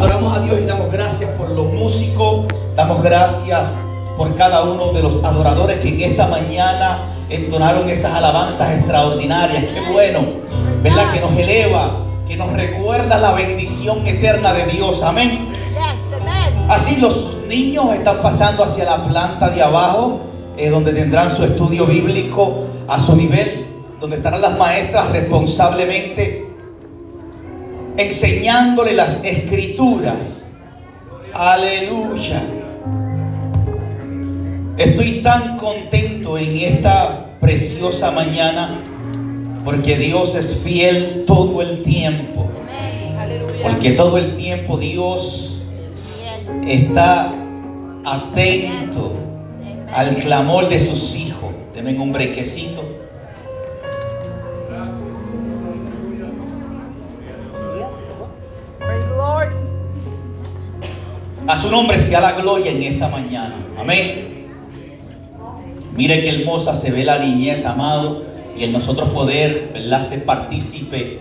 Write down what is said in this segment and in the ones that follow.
Adoramos a Dios y damos gracias por los músicos, damos gracias por cada uno de los adoradores que en esta mañana entonaron esas alabanzas extraordinarias. Qué bueno, ¿verdad? Que nos eleva, que nos recuerda la bendición eterna de Dios. Amén. Así los niños están pasando hacia la planta de abajo, eh, donde tendrán su estudio bíblico a su nivel, donde estarán las maestras responsablemente enseñándole las escrituras. Aleluya. Estoy tan contento en esta preciosa mañana porque Dios es fiel todo el tiempo. Porque todo el tiempo Dios está atento al clamor de sus hijos. Deme un brequecito. A su nombre sea la gloria en esta mañana. Amén. Mire qué hermosa se ve la niñez, amado, y en nosotros poder, ¿verdad?, ser partícipe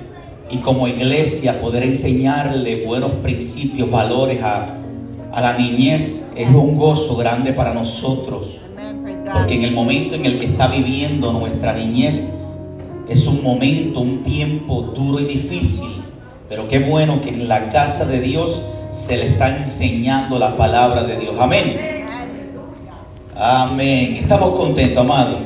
y como iglesia poder enseñarle buenos principios, valores a, a la niñez es un gozo grande para nosotros. Porque en el momento en el que está viviendo nuestra niñez es un momento, un tiempo duro y difícil. Pero qué bueno que en la casa de Dios se le está enseñando la palabra de Dios. Amén. Amén. Estamos contentos, amado.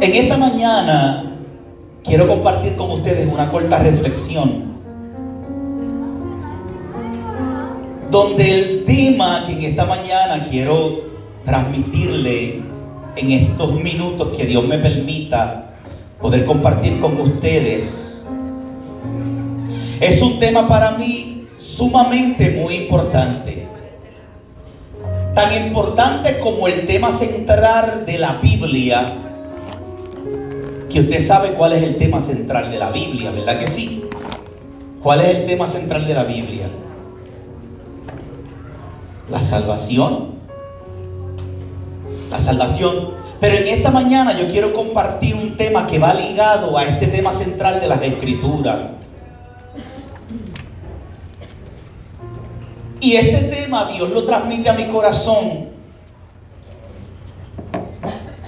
En esta mañana quiero compartir con ustedes una corta reflexión. Donde el tema que en esta mañana quiero transmitirle en estos minutos que Dios me permita poder compartir con ustedes. Es un tema para mí sumamente muy importante. Tan importante como el tema central de la Biblia, que usted sabe cuál es el tema central de la Biblia, ¿verdad que sí? ¿Cuál es el tema central de la Biblia? La salvación. La salvación. Pero en esta mañana yo quiero compartir un tema que va ligado a este tema central de las escrituras. Y este tema Dios lo transmite a mi corazón.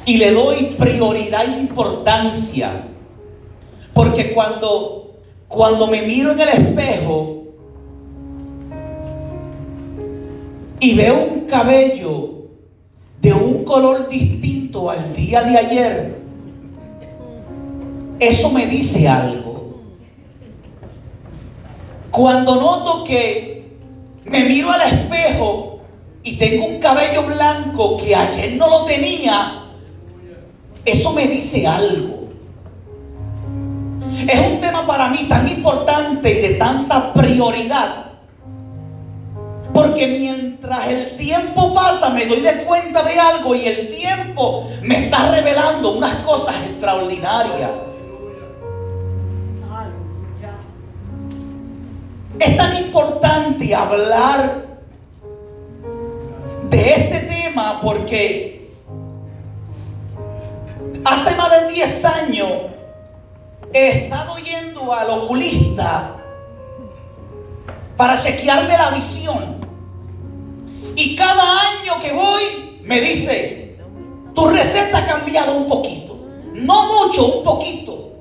Y le doy prioridad e importancia. Porque cuando, cuando me miro en el espejo y veo un cabello de un color distinto al día de ayer, eso me dice algo. Cuando noto que me miro al espejo y tengo un cabello blanco que ayer no lo tenía, eso me dice algo. Es un tema para mí tan importante y de tanta prioridad porque mientras el tiempo pasa me doy de cuenta de algo y el tiempo me está revelando unas cosas extraordinarias. Es tan importante hablar de este tema porque hace más de 10 años he estado yendo al oculista para chequearme la visión. Y cada año que voy me dice, tu receta ha cambiado un poquito. No mucho, un poquito.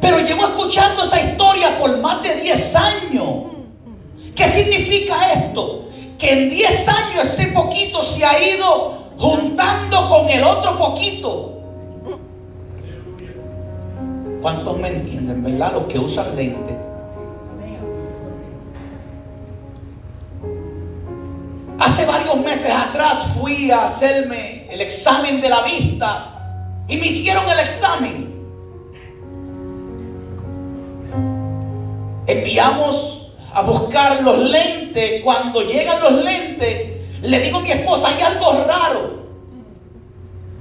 Pero llevo escuchando esa historia por más de 10 años. ¿Qué significa esto? Que en 10 años ese poquito se ha ido juntando con el otro poquito. ¿Cuántos me entienden, verdad? Los que usan lentes. Hace varios meses atrás fui a hacerme el examen de la vista y me hicieron el examen. Enviamos a buscar los lentes. Cuando llegan los lentes, le digo a mi esposa, hay algo raro.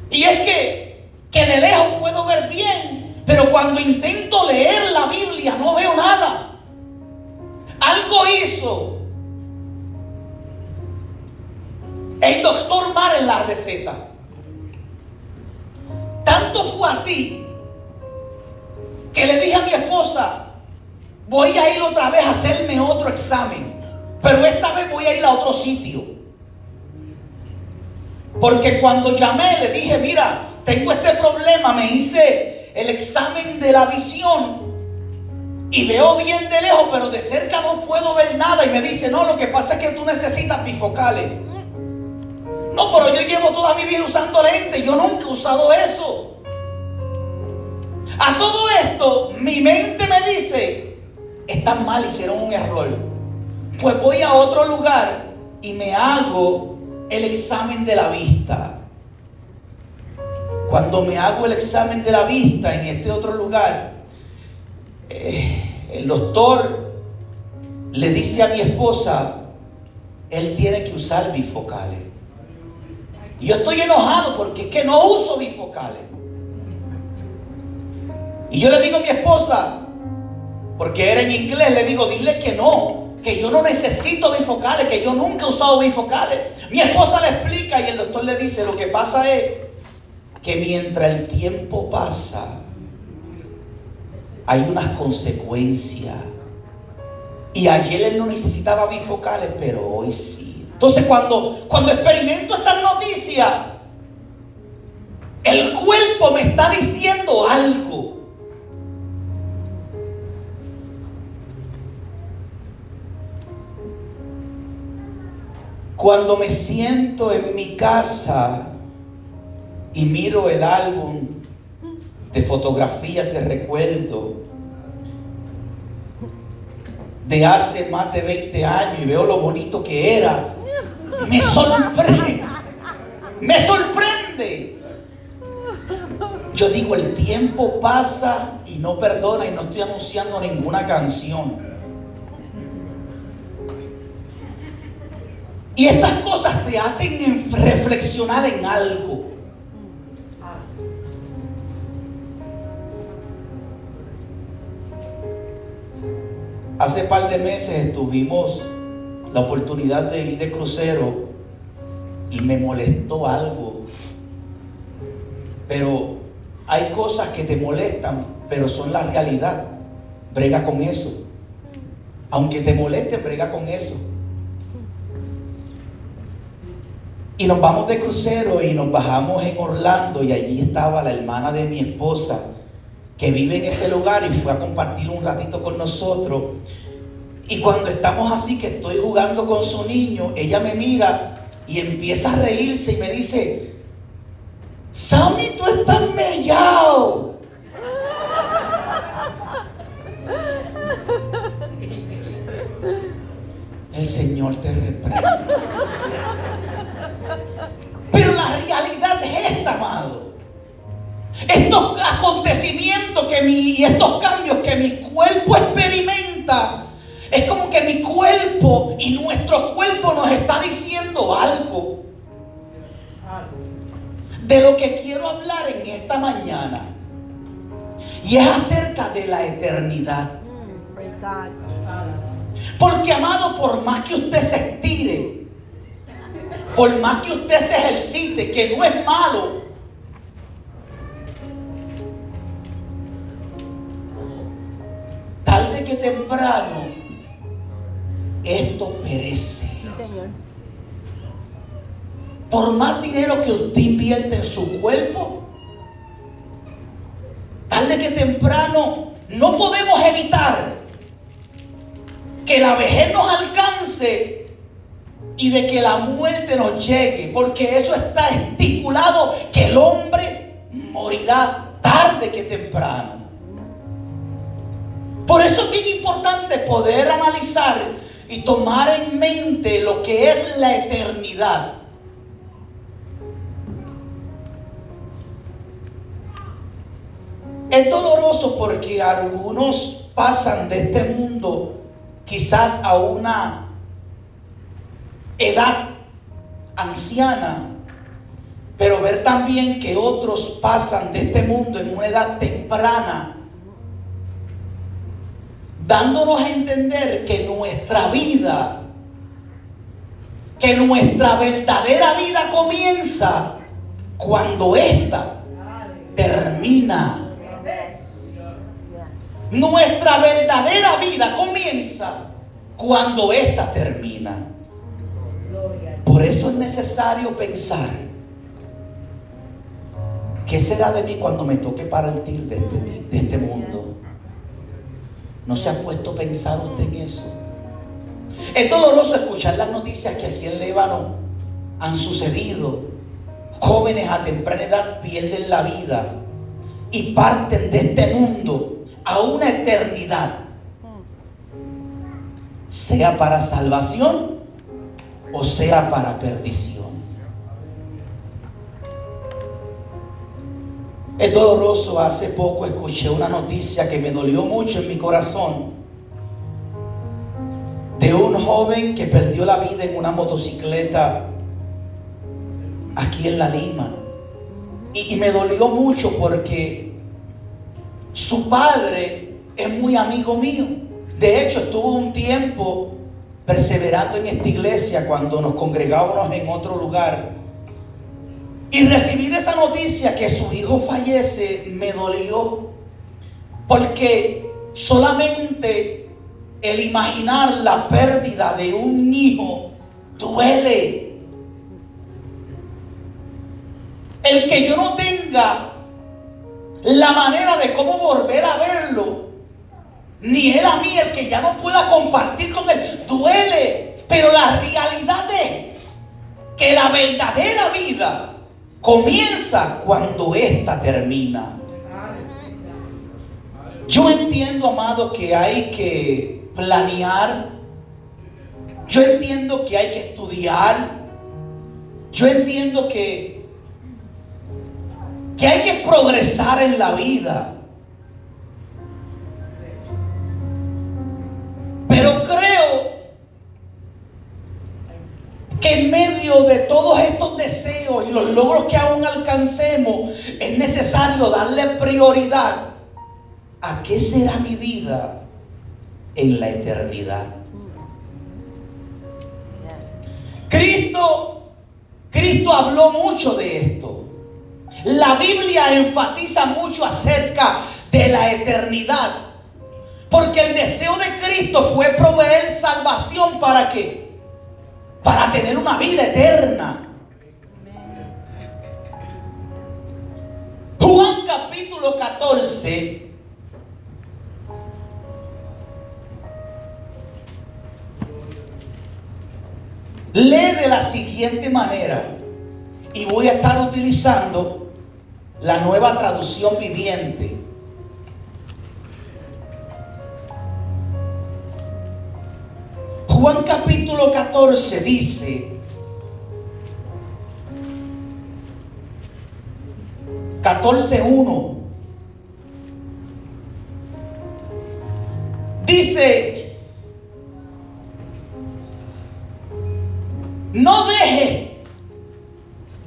Y es que, que de lejos puedo ver bien, pero cuando intento leer la Biblia no veo nada. Algo hizo El doctor Mar en la receta. Tanto fue así mi esposa, voy a ir otra vez a hacerme otro examen, pero esta vez voy a ir a otro sitio. Porque cuando llamé le dije, mira, tengo este problema, me hice el examen de la visión y veo bien de lejos, pero de cerca no puedo ver nada. Y me dice, no, lo que pasa es que tú necesitas bifocales. No, pero yo llevo toda mi vida usando lentes, yo nunca he usado eso. A todo esto, mi mente me dice, están mal, hicieron un error. Pues voy a otro lugar y me hago el examen de la vista. Cuando me hago el examen de la vista en este otro lugar, eh, el doctor le dice a mi esposa, él tiene que usar bifocales. Y yo estoy enojado porque es que no uso bifocales. Y yo le digo a mi esposa, porque era en inglés, le digo, dile que no, que yo no necesito bifocales, que yo nunca he usado bifocales. Mi esposa le explica y el doctor le dice, lo que pasa es que mientras el tiempo pasa, hay unas consecuencias. Y ayer él no necesitaba bifocales, pero hoy sí. Entonces cuando, cuando experimento estas noticias, el cuerpo me está diciendo algo. Cuando me siento en mi casa y miro el álbum de fotografías de recuerdo de hace más de 20 años y veo lo bonito que era, me sorprende. Me sorprende. Yo digo, el tiempo pasa y no perdona y no estoy anunciando ninguna canción. Y estas cosas te hacen reflexionar en algo. Hace par de meses tuvimos la oportunidad de ir de crucero y me molestó algo. Pero hay cosas que te molestan, pero son la realidad. Brega con eso. Aunque te moleste, brega con eso. Y nos vamos de crucero y nos bajamos en Orlando y allí estaba la hermana de mi esposa que vive en ese lugar y fue a compartir un ratito con nosotros. Y cuando estamos así, que estoy jugando con su niño, ella me mira y empieza a reírse y me dice, Sammy, tú estás mellado. El Señor te reprende. Estos acontecimientos que mi, y estos cambios que mi cuerpo experimenta, es como que mi cuerpo y nuestro cuerpo nos está diciendo algo. De lo que quiero hablar en esta mañana. Y es acerca de la eternidad. Porque amado, por más que usted se estire, por más que usted se ejercite, que no es malo, tarde que temprano, esto perece. Por más dinero que usted invierte en su cuerpo, tarde que temprano, no podemos evitar que la vejez nos alcance y de que la muerte nos llegue, porque eso está estipulado que el hombre morirá tarde que temprano. Por eso es bien importante poder analizar y tomar en mente lo que es la eternidad. Es doloroso porque algunos pasan de este mundo quizás a una edad anciana, pero ver también que otros pasan de este mundo en una edad temprana, dándonos a entender que nuestra vida, que nuestra verdadera vida comienza cuando ésta termina. Nuestra verdadera vida comienza cuando ésta termina. Por eso es necesario pensar, ¿qué será de mí cuando me toque partir de este, de este mundo? ¿No se ha puesto a pensar usted en eso? Es doloroso escuchar las noticias que aquí en Líbano han sucedido. Jóvenes a temprana edad pierden la vida y parten de este mundo a una eternidad. Sea para salvación o sea para perdición. Es doloroso, hace poco escuché una noticia que me dolió mucho en mi corazón de un joven que perdió la vida en una motocicleta aquí en la Lima. Y, y, me dolió mucho porque su padre es muy amigo mío. De hecho, estuvo un tiempo perseverando en esta iglesia cuando nos congregábamos en otro lugar. Y recibir esa noticia que su hijo fallece me dolió. Porque solamente el imaginar la pérdida de un hijo duele. El que yo no tenga la manera de cómo volver a verlo, ni él a mí, el que ya no pueda compartir con él, duele. Pero la realidad es que la verdadera vida comienza cuando ésta termina. Yo entiendo, amado, que hay que planear. Yo entiendo que hay que estudiar. Yo entiendo que, que hay que progresar en la vida. Pero creo que en medio de todos estos deseos y los logros que aún alcancemos, es necesario darle prioridad a qué será mi vida en la eternidad. Cristo, Cristo habló mucho de esto. La Biblia enfatiza mucho acerca de la eternidad. Porque el deseo de Cristo fue proveer salvación para qué? Para tener una vida eterna. Juan capítulo 14 Lee de la siguiente manera y voy a estar utilizando la nueva traducción viviente. Juan capítulo 14 dice, 14.1, dice, No deje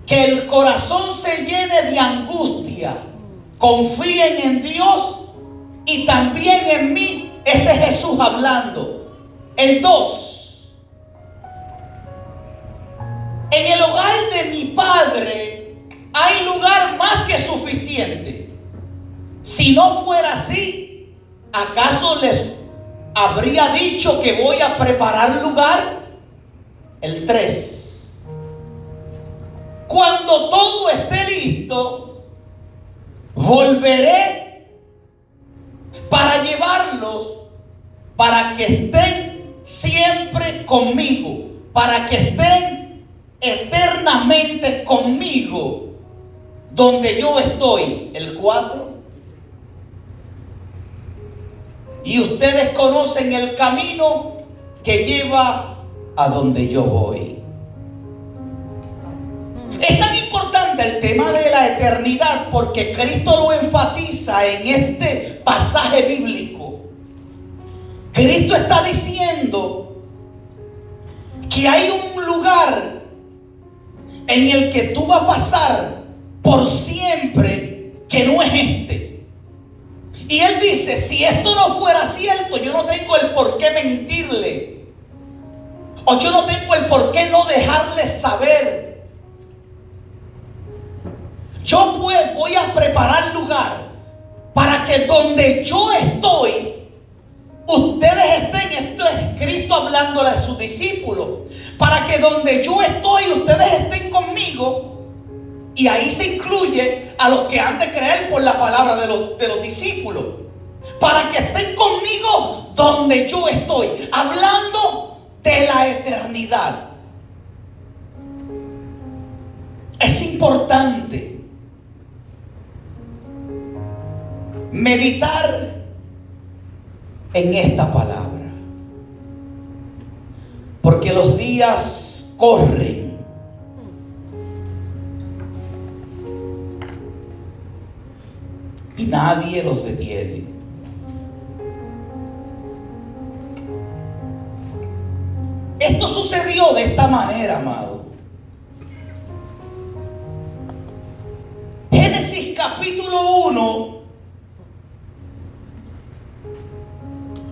que el corazón se llene de angustia. Confíen en Dios y también en mí. Ese es Jesús hablando. El 2. En el hogar de mi Padre hay lugar más que suficiente. Si no fuera así, ¿acaso les habría dicho que voy a preparar lugar? El 3. Cuando todo esté listo, volveré para llevarlos para que estén siempre conmigo, para que estén eternamente conmigo, donde yo estoy, el 4. Y ustedes conocen el camino que lleva a donde yo voy. Es tan importante el tema de la eternidad porque Cristo lo enfatiza en este pasaje bíblico. Cristo está diciendo que hay un lugar en el que tú vas a pasar por siempre que no es este. Y él dice, si esto no fuera cierto, yo no tengo el por qué mentirle. O yo no tengo el por qué no dejarles saber. Yo voy a preparar lugar para que donde yo estoy, ustedes estén, esto es Cristo hablándole a sus discípulos, para que donde yo estoy, ustedes estén conmigo. Y ahí se incluye a los que han de creer por la palabra de los, de los discípulos. Para que estén conmigo donde yo estoy. Hablando de la eternidad. Es importante meditar en esta palabra. Porque los días corren. Y nadie los detiene. Esto sucedió de esta manera, amado. Génesis capítulo 1.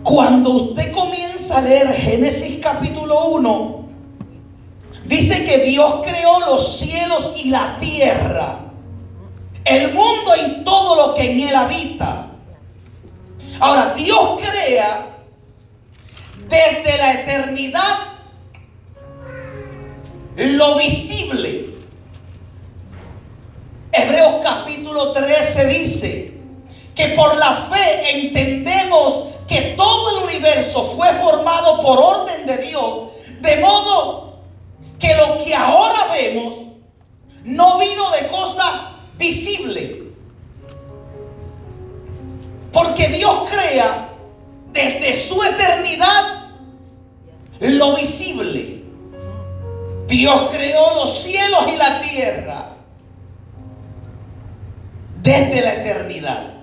Cuando usted comienza a leer Génesis capítulo 1, dice que Dios creó los cielos y la tierra, el mundo y todo lo que en él habita. Ahora, Dios crea desde la eternidad lo visible. Hebreos capítulo 13 dice que por la fe entendemos que todo el universo fue formado por orden de Dios, de modo que lo que ahora vemos no vino de cosa visible. Porque Dios crea desde su eternidad lo visible. Dios creó los cielos y la tierra desde la eternidad.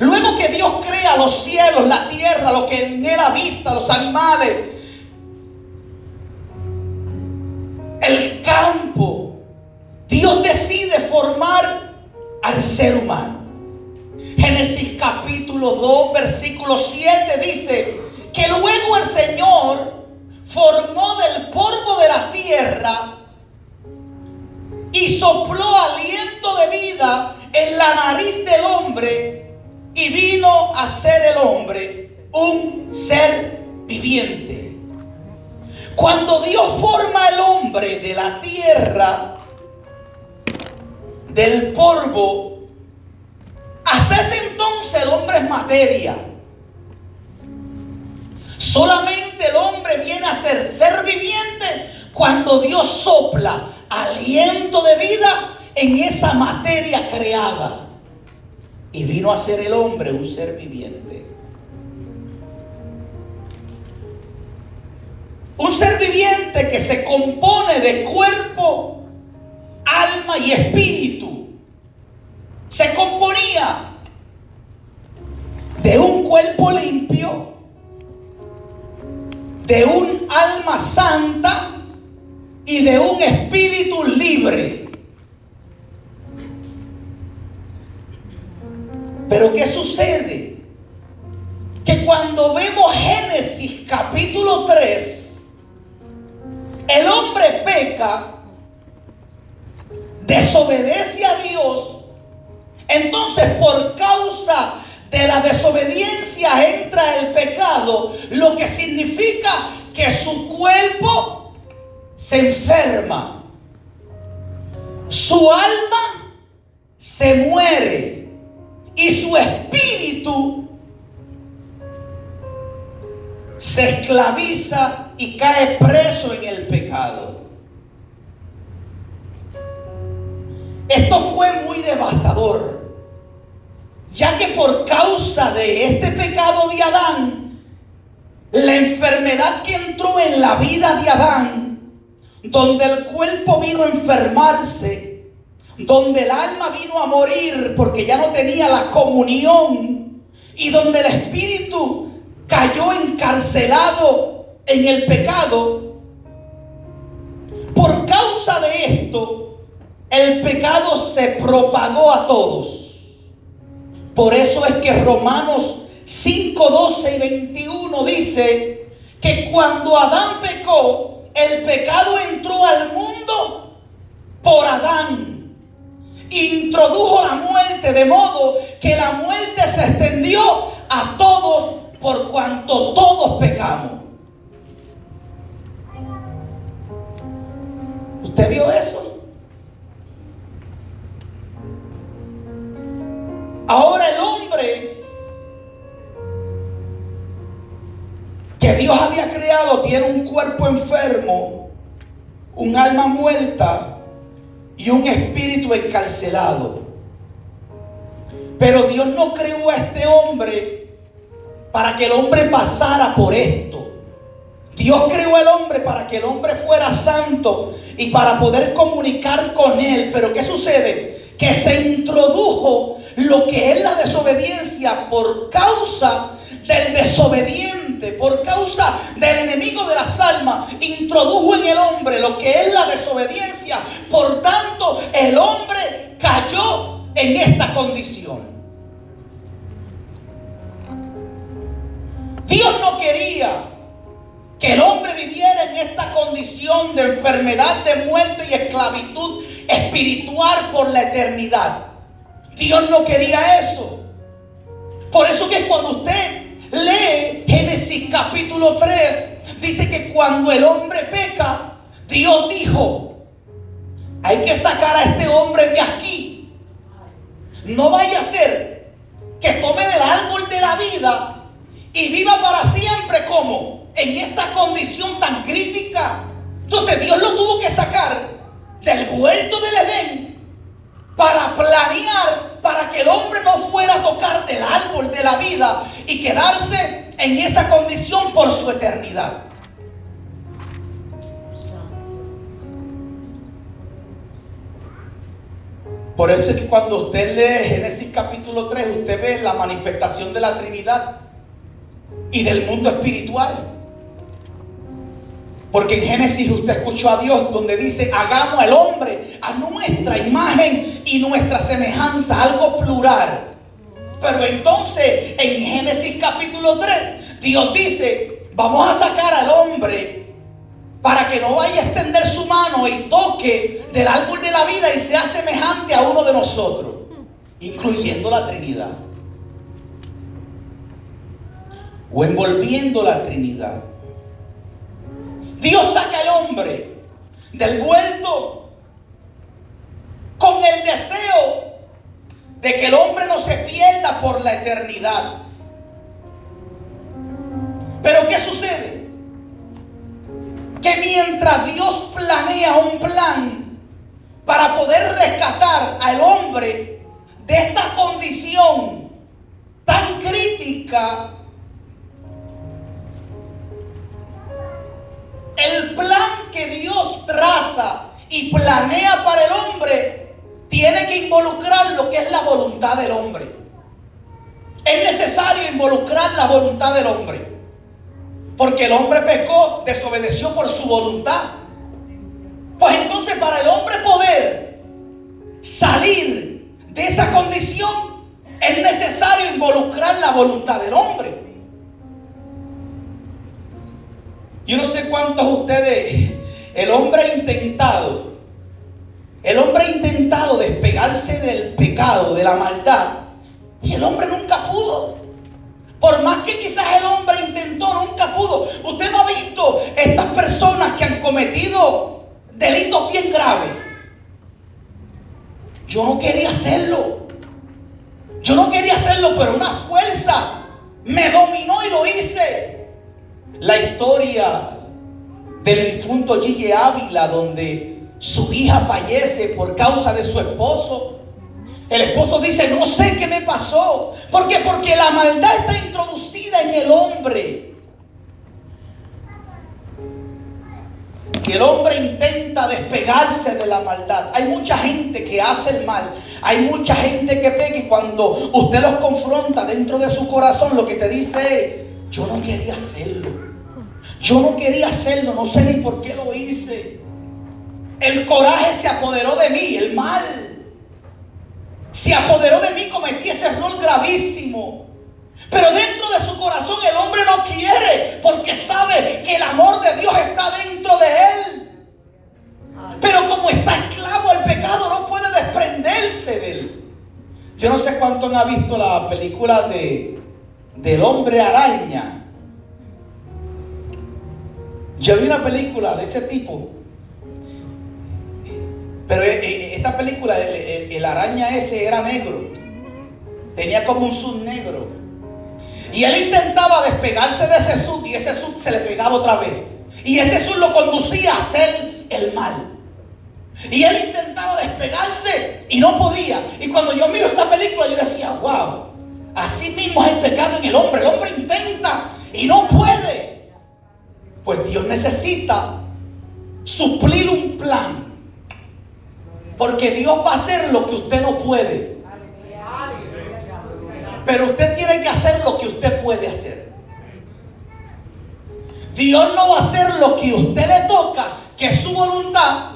Luego que Dios crea los cielos, la tierra, lo que en él habita, los animales, el campo, Dios decide formar al ser humano. Génesis capítulo 2, versículo 7 dice que luego el Señor formó del polvo de la tierra y sopló aliento de vida en la nariz del hombre y vino a ser el hombre un ser viviente. Cuando Dios forma el hombre de la tierra, del polvo, hasta ese entonces el hombre es materia. Solamente el hombre viene a ser ser viviente cuando Dios sopla aliento de vida en esa materia creada. Y vino a ser el hombre un ser viviente. Un ser viviente que se compone de cuerpo, alma y espíritu. Se componía de un cuerpo limpio, de un alma santa y de un espíritu libre. Pero ¿qué sucede? Que cuando vemos Génesis capítulo 3, el hombre peca, desobedece a Dios, entonces por causa de la desobediencia entra el pecado, lo que significa que su cuerpo se enferma, su alma se muere y su espíritu se esclaviza y cae preso en el pecado. Esto fue muy devastador ya que por causa de este pecado de Adán, la enfermedad que entró en la vida de Adán, donde el cuerpo vino a enfermarse, donde el alma vino a morir porque ya no tenía la comunión, y donde el espíritu cayó encarcelado en el pecado, por causa de esto, el pecado se propagó a todos. Por eso es que Romanos 5, 12 y 21 dice que cuando Adán pecó, el pecado entró al mundo por Adán. Introdujo la muerte de modo que la muerte se extendió a todos por cuanto todos pecamos. ¿Usted vio eso? Ahora el hombre que Dios había creado tiene un cuerpo enfermo, un alma muerta y un espíritu encarcelado. Pero Dios no creó a este hombre para que el hombre pasara por esto. Dios creó al hombre para que el hombre fuera santo y para poder comunicar con él. Pero ¿qué sucede? Que se introdujo lo que es la desobediencia por causa del desobediente, por causa del enemigo de las almas, introdujo en el hombre lo que es la desobediencia. Por tanto, el hombre cayó en esta condición. Dios no quería que el hombre viviera en esta condición de enfermedad, de muerte y esclavitud espiritual por la eternidad. Dios no quería eso. Por eso que cuando usted lee Génesis capítulo 3, dice que cuando el hombre peca, Dios dijo, hay que sacar a este hombre de aquí. No vaya a ser que tome del árbol de la vida y viva para siempre como en esta condición tan crítica. Entonces Dios lo tuvo que sacar del huerto del Edén para planear para que el hombre no fuera a tocar del árbol de la vida y quedarse en esa condición por su eternidad. Por eso es que cuando usted lee Génesis capítulo 3, usted ve la manifestación de la Trinidad y del mundo espiritual. Porque en Génesis usted escuchó a Dios donde dice, hagamos al hombre a nuestra imagen y nuestra semejanza, algo plural. Pero entonces en Génesis capítulo 3, Dios dice, vamos a sacar al hombre para que no vaya a extender su mano y toque del árbol de la vida y sea semejante a uno de nosotros, incluyendo la Trinidad. O envolviendo la Trinidad. Dios saca al hombre del huerto con el deseo de que el hombre no se pierda por la eternidad. Pero ¿qué sucede? Que mientras Dios planea un plan para poder rescatar al hombre de esta condición tan crítica El plan que Dios traza y planea para el hombre tiene que involucrar lo que es la voluntad del hombre. Es necesario involucrar la voluntad del hombre. Porque el hombre pecó, desobedeció por su voluntad. Pues entonces para el hombre poder salir de esa condición es necesario involucrar la voluntad del hombre. Yo no sé cuántos de ustedes, el hombre ha intentado, el hombre ha intentado despegarse del pecado, de la maldad, y el hombre nunca pudo. Por más que quizás el hombre intentó, nunca pudo. Usted no ha visto estas personas que han cometido delitos bien graves. Yo no quería hacerlo. Yo no quería hacerlo, pero una fuerza me dominó y lo hice la historia del difunto Gigi Ávila, donde su hija fallece por causa de su esposo. El esposo dice, no sé qué me pasó. ¿Por qué? Porque la maldad está introducida en el hombre. Que el hombre intenta despegarse de la maldad. Hay mucha gente que hace el mal. Hay mucha gente que pega y cuando usted los confronta dentro de su corazón, lo que te dice es, yo no quería hacerlo. Yo no quería hacerlo, no sé ni por qué lo hice. El coraje se apoderó de mí, el mal. Se apoderó de mí, cometí ese error gravísimo. Pero dentro de su corazón el hombre no quiere porque sabe que el amor de Dios está dentro de él. Pero como está esclavo al pecado no puede desprenderse. Yo no sé cuántos han visto la película de del hombre araña. Yo vi una película de ese tipo. Pero eh, eh, esta película, el, araña ese era negro. Tenía como un sud negro. Y él intentaba despegarse de ese sud y ese sud se le pegaba otra vez. Y ese sud lo conducía a hacer el mal. Y él intentaba despegarse y no podía. Y cuando yo miro esa película, yo decía, wow, así mismo es el pecado en el hombre. El hombre intenta y no puede. Pues Dios necesita suplir un plan. Porque Dios va a hacer lo que usted no puede. Pero usted tiene que hacer lo que usted puede hacer. Dios no va a hacer lo que usted le toca, que es su voluntad,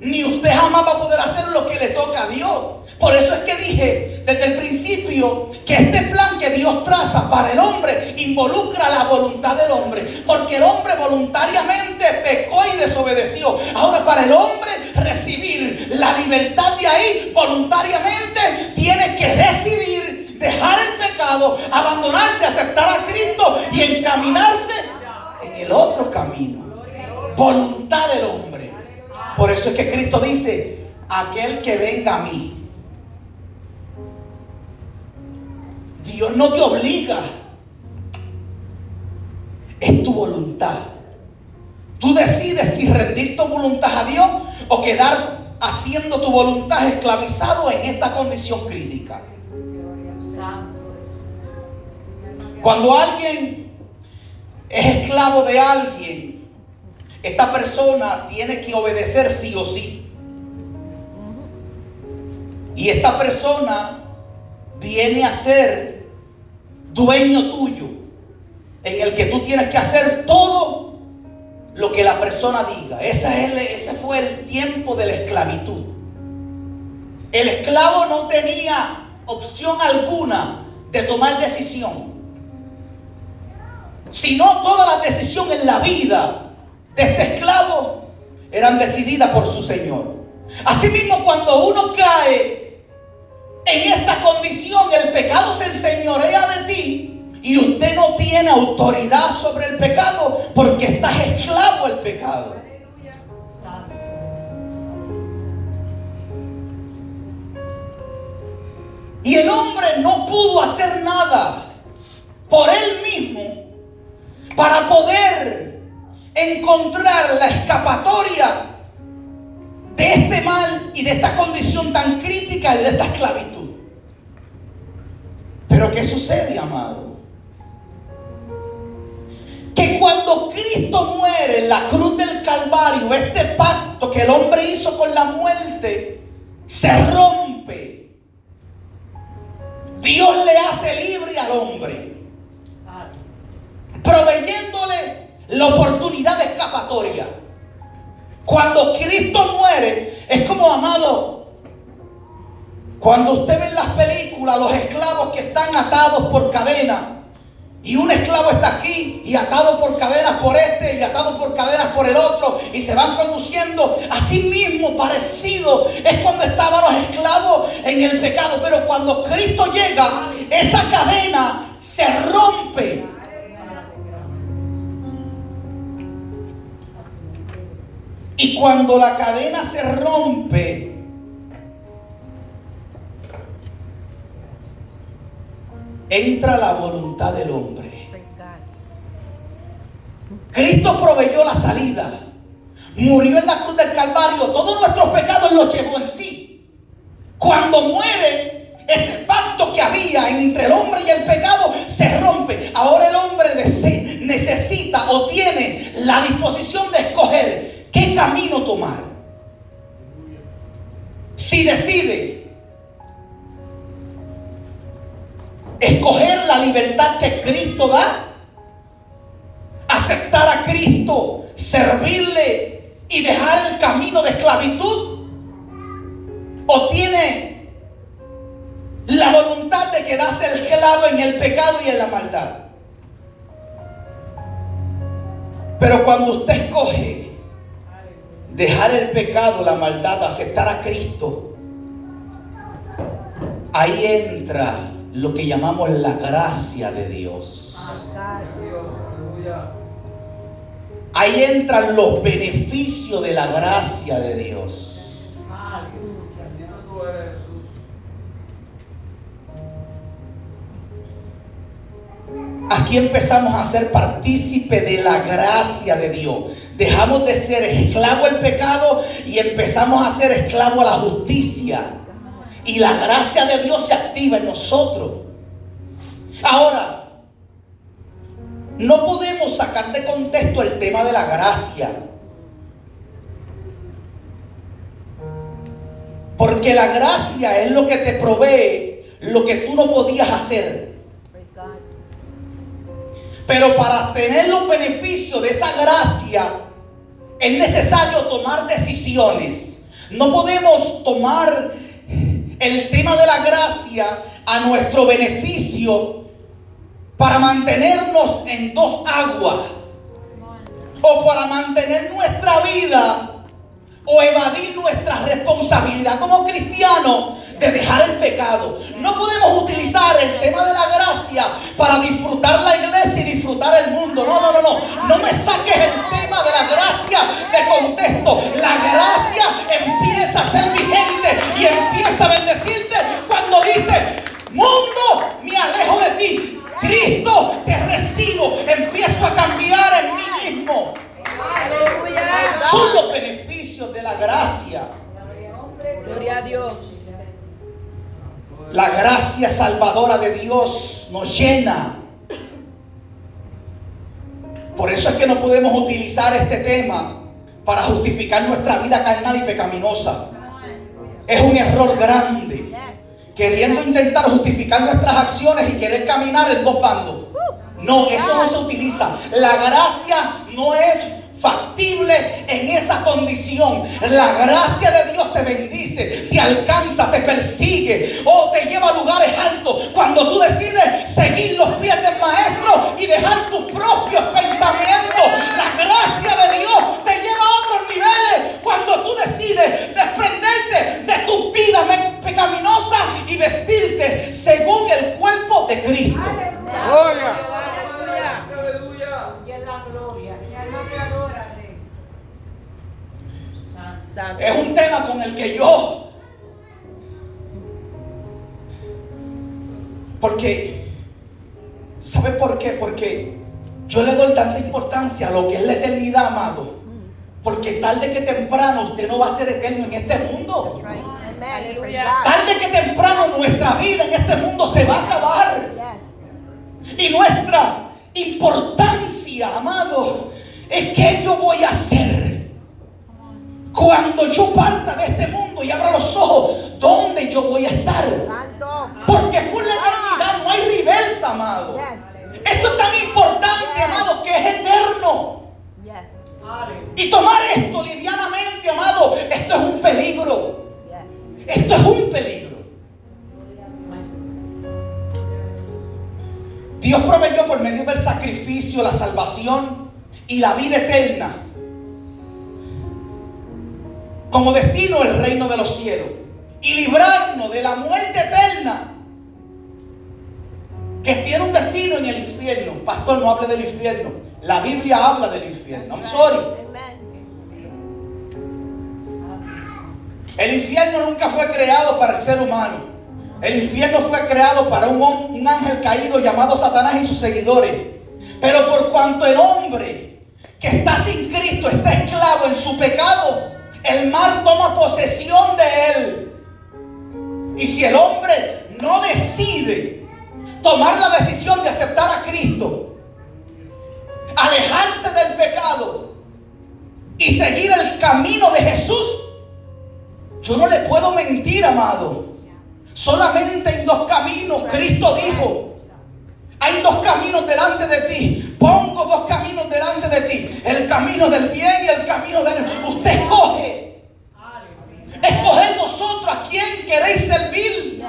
ni usted jamás va a poder hacer lo que le toca a Dios. Por eso es que dije desde el principio que este plan que Dios traza para el hombre involucra la voluntad del hombre. Porque el hombre voluntariamente pecó y desobedeció. Ahora para el hombre recibir la libertad de ahí voluntariamente tiene que decidir dejar el pecado, abandonarse, aceptar a Cristo y encaminarse en el otro camino. Voluntad del hombre. Por eso es que Cristo dice, aquel que venga a mí. Dios no te obliga. Es tu voluntad. Tú decides si rendir tu voluntad a Dios o quedar haciendo tu voluntad esclavizado en esta condición crítica. Cuando alguien es esclavo de alguien, esta persona tiene que obedecer sí o sí. Y esta persona viene a ser dueño tuyo, en el que tú tienes que hacer todo lo que la persona diga. Ese, fue el tiempo de la esclavitud. El esclavo no tenía opción alguna de tomar decisión, sino toda la decisión en la vida de este esclavo eran decididas por su Señor. Asimismo, cuando uno cae en esta condición, el pecado se enseñorea de ti y usted no tiene autoridad sobre el pecado porque estás esclavo al pecado. Y el hombre no pudo hacer nada por él mismo para poder encontrar la escapatoria de este mal y de esta condición tan crítica y de esta esclavitud. Pero ¿qué sucede, amado? Que cuando Cristo muere en la cruz del Calvario, este pacto que el hombre hizo con la muerte se rompe. Dios le hace libre al hombre, proveyéndole la oportunidad de escapatoria. Cuando Cristo muere, es como amado. Cuando usted ve en las películas los esclavos que están atados por cadena. Y un esclavo está aquí y atado por cadenas por este y atado por cadenas por el otro y se van conduciendo. Así mismo parecido es cuando estaban los esclavos en el pecado. Pero cuando Cristo llega, esa cadena se rompe Y cuando la cadena se rompe, entra la voluntad del hombre. Cristo proveyó la salida. Murió en la cruz del Calvario. Todos nuestros pecados los llevó en sí. Cuando muere, ese pacto que había entre el hombre y el pecado se rompe. Ahora el hombre necesita o tiene la disposición de escoger ¿Qué camino tomar? Si decide escoger la libertad que Cristo da, aceptar a Cristo, servirle y dejar el camino de esclavitud, o tiene la voluntad de quedarse esclavo en el pecado y en la maldad. Pero cuando usted escoge dejar el pecado, la maldad, aceptar a Cristo, ahí entra lo que llamamos la gracia de Dios. Ahí entran los beneficios de la gracia de Dios. Aquí empezamos a ser partícipe de la gracia de Dios. Dejamos de ser esclavo al pecado y empezamos a ser esclavo a la justicia. Y la gracia de Dios se activa en nosotros. Ahora, no podemos sacar de contexto el tema de la gracia. Porque la gracia es lo que te provee lo que tú no podías hacer. Pero para tener los beneficios de esa gracia es necesario tomar decisiones. No podemos tomar el tema de la gracia a nuestro beneficio para mantenernos en dos aguas o para mantener nuestra vida o evadir nuestra responsabilidad como cristianos de dejar el pecado. No podemos utilizar el tema de la gracia para disfrutar la iglesia y disfrutar el mundo. No, no, no, no. No me saques el tema de la gracia de contexto. La gracia empieza a ser vigente y empieza a bendecirte cuando dice, mundo, me alejo de ti. Cristo, te recibo. Empiezo a cambiar en mí mismo. Son los beneficios de la gracia. Gloria a Dios. La gracia salvadora de Dios nos llena. Por eso es que no podemos utilizar este tema para justificar nuestra vida carnal y pecaminosa. Es un error grande. Queriendo intentar justificar nuestras acciones y querer caminar en dos bandos. No, eso no se utiliza. La gracia no es factible en esa condición. La gracia de Dios te bendice, te alcanza, te persigue o te lleva a lugares altos. Cuando tú decides seguir los pies del maestro y dejar tarde que temprano usted no va a ser eterno en este mundo. Tarde que temprano nuestra vida en este mundo se va a acabar. Y nuestra importancia, amado, es que yo voy a hacer cuando yo parta de este mundo y abra los ojos, ¿dónde yo voy a estar? Porque por la eternidad no hay reversa, amado. Esto es tan importante, amado, que es eterno. Y tomar esto livianamente, amado, esto es un peligro. Esto es un peligro. Dios proveyó por medio del sacrificio la salvación y la vida eterna como destino el reino de los cielos y librarnos de la muerte eterna que tiene un destino en el infierno. Pastor, no hable del infierno. La Biblia habla del infierno. I'm sorry. El infierno nunca fue creado para el ser humano. El infierno fue creado para un, un ángel caído llamado Satanás y sus seguidores. Pero por cuanto el hombre que está sin Cristo está esclavo en su pecado, el mar toma posesión de él. Y si el hombre no decide tomar la decisión de aceptar a Cristo, del pecado y seguir el camino de Jesús, yo no le puedo mentir, amado. Solamente hay dos caminos. Cristo dijo, hay dos caminos delante de ti. Pongo dos caminos delante de ti. El camino del bien y el camino del... Usted escoge. Escoger vosotros a quién queréis servir.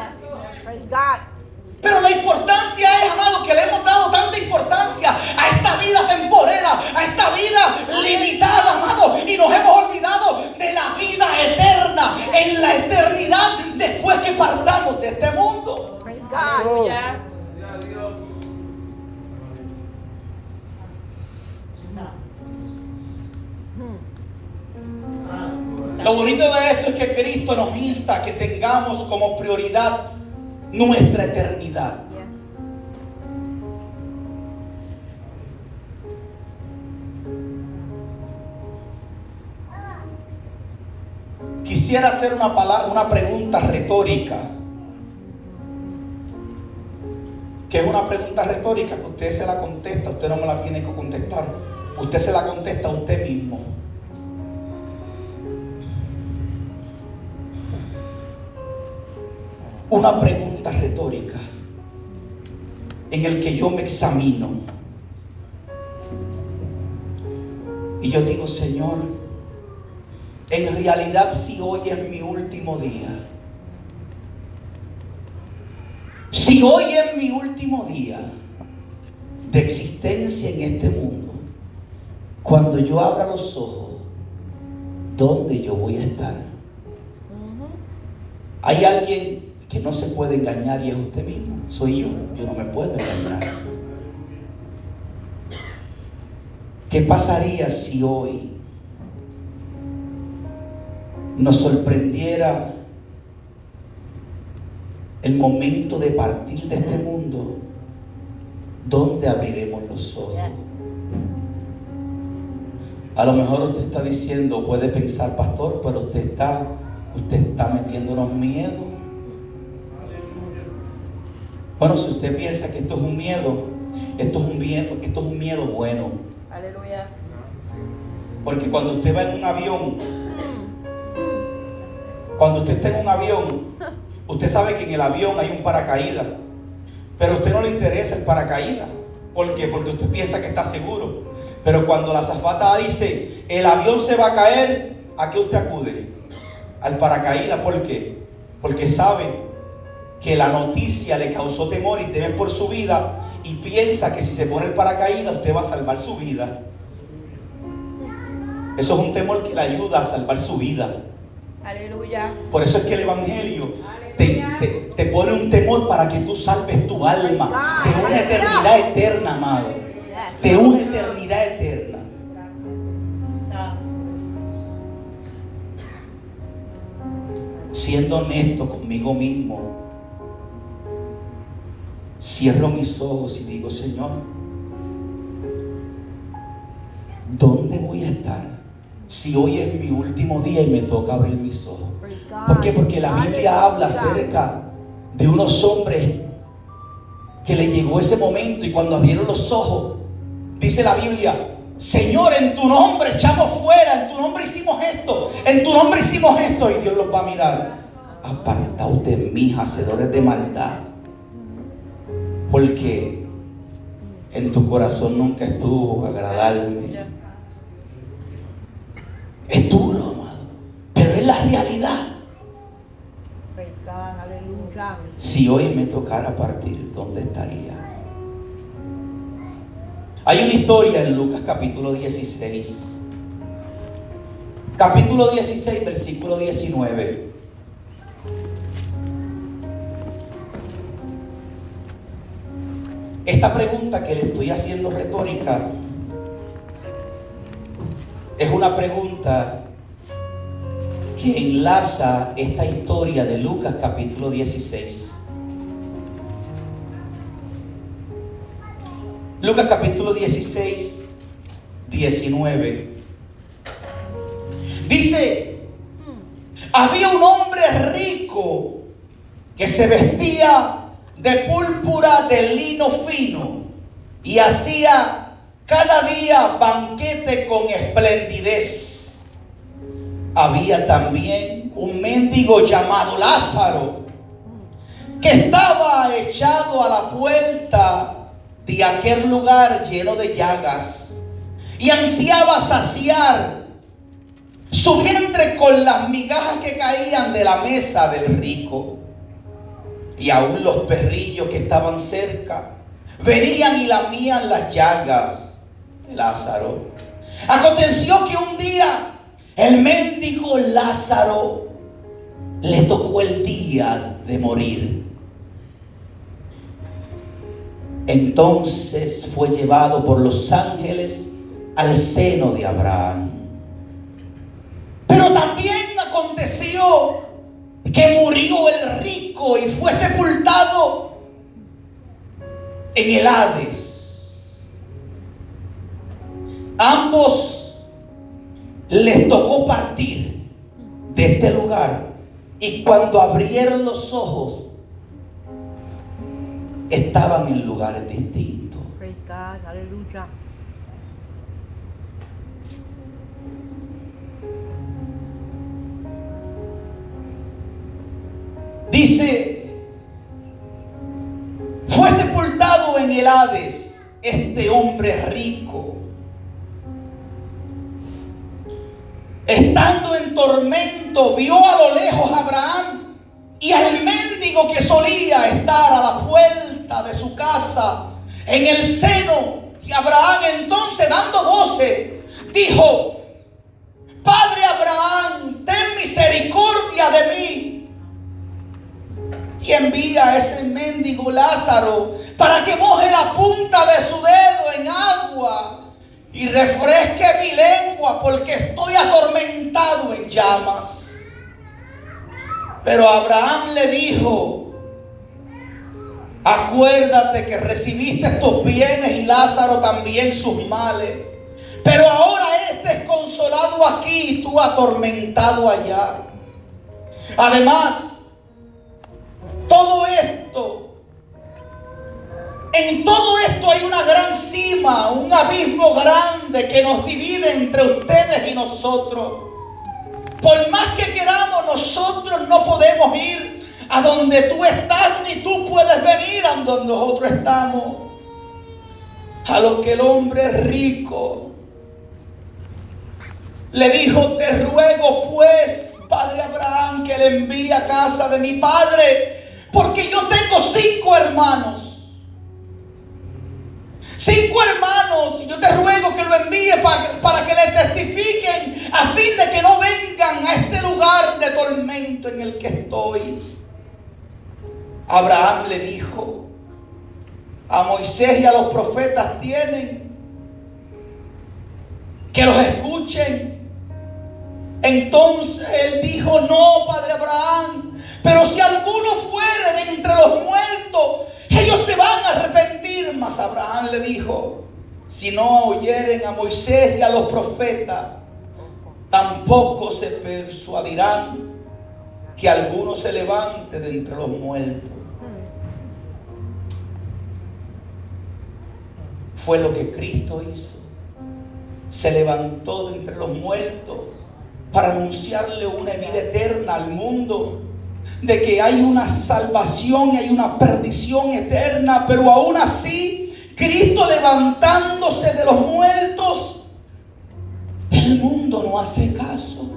Pero la importancia es, amado, que le hemos dado tanta importancia a esta vida temporera, a esta vida limitada, amado, y nos hemos olvidado de la vida eterna. En la eternidad después que partamos de este mundo. Aleluya. Lo bonito de esto es que Cristo nos insta a que tengamos como prioridad nuestra eternidad. Quisiera hacer una, pala- una pregunta retórica. Que es una pregunta retórica que usted se la contesta, usted no me la tiene que contestar. Usted se la contesta a usted mismo. Una pregunta retórica en el que yo me examino. Y yo digo, Señor, en realidad si hoy es mi último día, si hoy es mi último día de existencia en este mundo, cuando yo abra los ojos, ¿dónde yo voy a estar? Hay alguien que no se puede engañar y es usted mismo, soy yo, yo no me puedo engañar. ¿Qué pasaría si hoy nos sorprendiera el momento de partir de este mundo? ¿Dónde abriremos los ojos? A lo mejor usted está diciendo, puede pensar, pastor, pero usted está, usted está metiéndonos miedo. Bueno, si usted piensa que esto es un miedo, esto es un miedo, esto es un miedo bueno. Aleluya. Porque cuando usted va en un avión, cuando usted está en un avión, usted sabe que en el avión hay un paracaídas. Pero a usted no le interesa el paracaídas. ¿Por qué? Porque usted piensa que está seguro. Pero cuando la azafata dice, el avión se va a caer, ¿a qué usted acude? Al paracaídas. ¿Por qué? Porque sabe que la noticia le causó temor y teme por su vida y piensa que si se pone el paracaídas usted va a salvar su vida. Eso es un temor que le ayuda a salvar su vida. Aleluya. Por eso es que el Evangelio te, te- te pone un temor para que tú salves tu alma de una eternidad eterna, amado. De una eternidad eterna. Siendo honesto conmigo mismo, cierro mis ojos y digo, Señor, ¿dónde voy a estar si hoy es mi último día y me toca abrir mis ojos? ¿Por qué? Porque la Biblia habla acerca de unos hombres que le llegó ese momento y cuando abrieron los ojos, dice la Biblia, Señor, en tu nombre echamos fuera, en tu nombre hicimos esto, en tu nombre hicimos esto. Y Dios los va a mirar. Apartaos de mí, hacedores de maldad. Porque en tu corazón nunca estuvo agradarme. Aleluya. Es duro, amado. Pero es la realidad. Si hoy me tocara partir, ¿dónde estaría? Hay una historia en Lucas capítulo 16. Capítulo 16, versículo 19. Esta pregunta que le estoy haciendo retórica es una pregunta que enlaza esta historia de Lucas capítulo 16. Lucas capítulo 16, 19. Dice, había un hombre rico que se vestía de púrpura de lino fino y hacía cada día banquete con esplendidez. Había también un mendigo llamado Lázaro que estaba echado a la puerta de aquel lugar lleno de llagas y ansiaba saciar su vientre con las migajas que caían de la mesa del rico. Y aún los perrillos que estaban cerca venían y lamían las llagas de Lázaro. Aconteció que un día el mendigo Lázaro le tocó el día de morir. Entonces fue llevado por los ángeles al seno de Abraham. Pero también aconteció que murió el rico y fue sepultado en el Hades. Ambos les tocó partir de este lugar y cuando abrieron los ojos estaban en lugares distintos. Praise. Aleluya. Dice, fue sepultado en el Hades este hombre rico. Estando en tormento, vio a lo lejos a Abraham y al mendigo que solía estar a la puerta de su casa, en el seno. Y Abraham entonces dando voces, dijo, Padre Abraham, ten misericordia de mí envía a ese mendigo Lázaro para que moje la punta de su dedo en agua y refresque mi lengua porque estoy atormentado en llamas. Pero Abraham le dijo, acuérdate que recibiste tus bienes y Lázaro también sus males. Pero ahora este es consolado aquí y tú atormentado allá. Además, todo esto, en todo esto hay una gran cima, un abismo grande que nos divide entre ustedes y nosotros. Por más que queramos, nosotros no podemos ir a donde tú estás, ni tú puedes venir a donde nosotros estamos. A lo que el hombre rico le dijo, te ruego pues, Padre Abraham, que le envíe a casa de mi padre porque yo tengo cinco hermanos. Cinco hermanos, y yo te ruego que lo envíe para, para, que le testifiquen a fin de que no vengan a este lugar de tormento en el que estoy. Abraham le dijo, a Moisés y a los profetas tienen que los escuchen. Entonces él dijo, no, Padre Abraham, pero si alguno fuere de entre los muertos, ellos se van a arrepentir. Mas Abraham le dijo, si no oyeren a Moisés y a los profetas, tampoco se persuadirán que alguno se levante de entre los muertos. Fue lo que Cristo hizo. Se levantó de entre los muertos para anunciarle una vida eterna al mundo de que hay una salvación y hay una perdición eterna, pero aún así, Cristo levantándose de los muertos, el mundo no hace caso.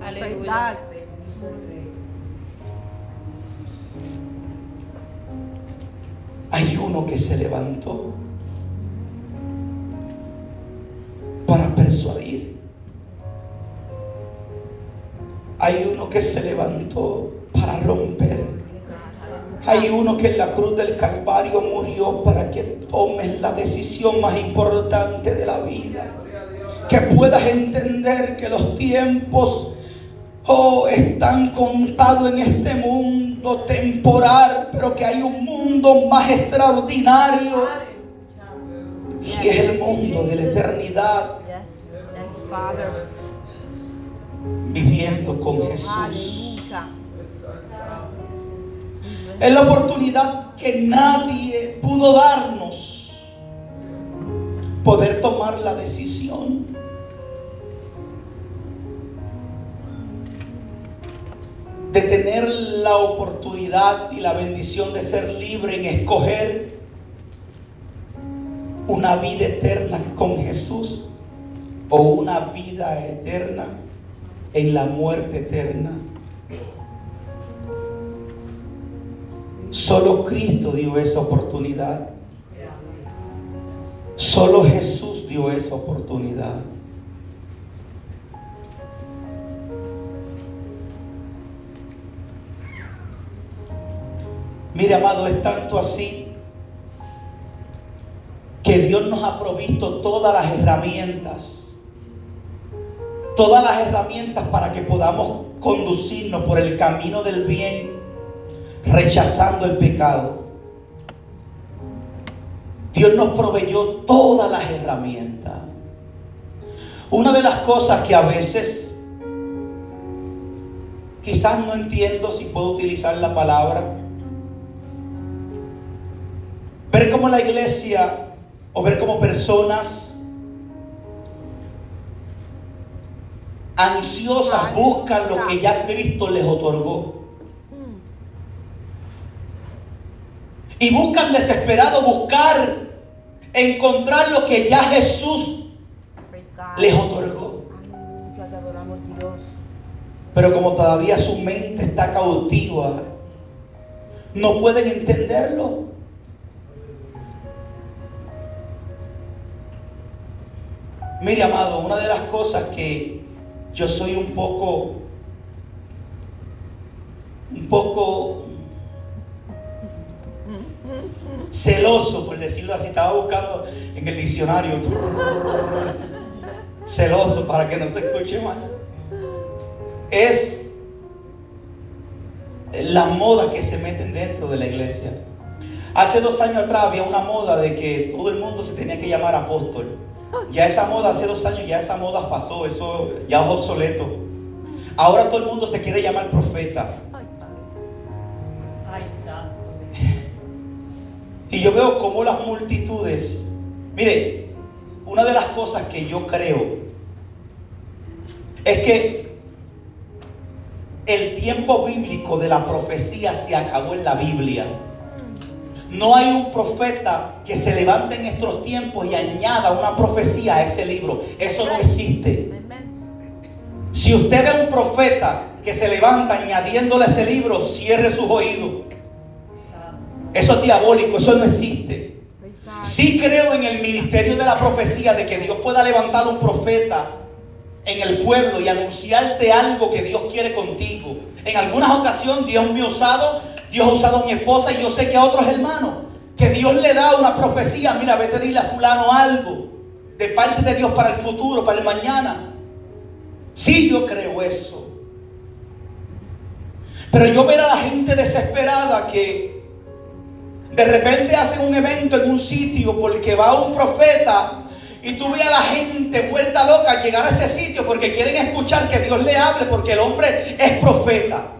Aleluya. Hay uno que se levantó para persuadir. Hay uno que se levantó para romper. Hay uno que en la cruz del Calvario murió para que tomes la decisión más importante de la vida. Que puedas entender que los tiempos oh, están contados en este mundo temporal, pero que hay un mundo más extraordinario. Y es el mundo de la eternidad. Viviendo con Jesús. Es la oportunidad que nadie pudo darnos. Poder tomar la decisión. De tener la oportunidad y la bendición de ser libre en escoger una vida eterna con Jesús o una vida eterna en la muerte eterna. Solo Cristo dio esa oportunidad. Solo Jesús dio esa oportunidad. Mire, amado, es tanto así que Dios nos ha provisto todas las herramientas, todas las herramientas para que podamos conducirnos por el camino del bien, rechazando el pecado. Dios nos proveyó todas las herramientas. Una de las cosas que a veces quizás no entiendo si puedo utilizar la palabra, ver cómo la iglesia o ver cómo personas ansiosas buscan lo que ya Cristo les otorgó. Y buscan desesperado buscar, encontrar lo que ya Jesús les otorgó. Pero como todavía su mente está cautiva, no pueden entenderlo. Mire, amado, una de las cosas que yo soy un poco, un poco celoso, por decirlo así, estaba buscando en el diccionario, celoso para que no se escuche mal, es la moda que se meten dentro de la iglesia. Hace dos años atrás había una moda de que todo el mundo se tenía que llamar apóstol. Ya esa moda, hace dos años, ya esa moda pasó, eso ya es obsoleto. Ahora todo el mundo se quiere llamar profeta. Y yo veo cómo las multitudes, mire, una de las cosas que yo creo es que el tiempo bíblico de la profecía se acabó en la Biblia. No hay un profeta que se levante en estos tiempos y añada una profecía a ese libro. Eso no existe. Si usted ve un profeta que se levanta añadiéndole ese libro, cierre sus oídos. Eso es diabólico, eso no existe. Sí creo en el ministerio de la profecía, de que Dios pueda levantar un profeta en el pueblo y anunciarte algo que Dios quiere contigo. En algunas ocasiones Dios me ha usado Dios ha usado a mi esposa y yo sé que a otros hermanos, que Dios le da una profecía, mira, vete a decirle a fulano algo de parte de Dios para el futuro, para el mañana. Sí, yo creo eso. Pero yo ver a la gente desesperada que de repente hacen un evento en un sitio porque va un profeta y tú ves a la gente vuelta loca llegar a ese sitio porque quieren escuchar que Dios le hable porque el hombre es profeta.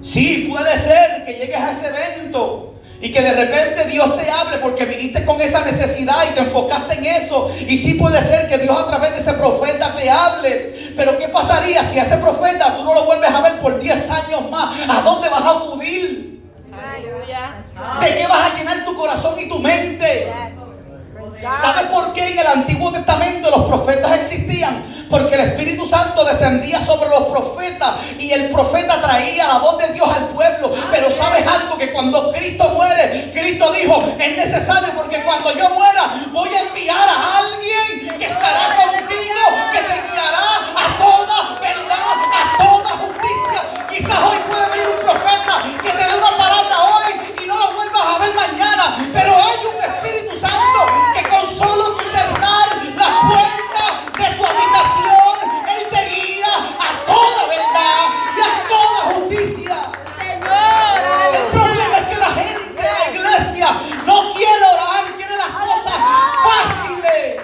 Sí, puede ser que llegues a ese evento y que de repente Dios te hable porque viniste con esa necesidad y te enfocaste en eso. Y sí puede ser que Dios a través de ese profeta te hable. Pero ¿qué pasaría si a ese profeta tú no lo vuelves a ver por 10 años más? ¿A dónde vas a acudir? ¿De qué vas a llenar tu corazón y tu mente? ¿Sabes por qué en el Antiguo Testamento los profetas existían? Porque el Espíritu Santo descendía sobre los profetas y el profeta traía la voz de Dios al pueblo. Pero sabes algo que cuando Cristo muere, Cristo dijo, es necesario porque cuando yo muera voy a enviar a alguien que estará contigo, que te guiará a toda verdad, a toda justicia. Quizás hoy puede venir un profeta que te dé una palabra hoy y no la vuelvas a ver mañana. Pero hay un Espíritu Santo que con solo tu cerrar la puerta de tu habitación, Él te guía a toda verdad y a toda justicia. Señor. El problema es que la gente de la iglesia no quiere orar, quiere las cosas fáciles.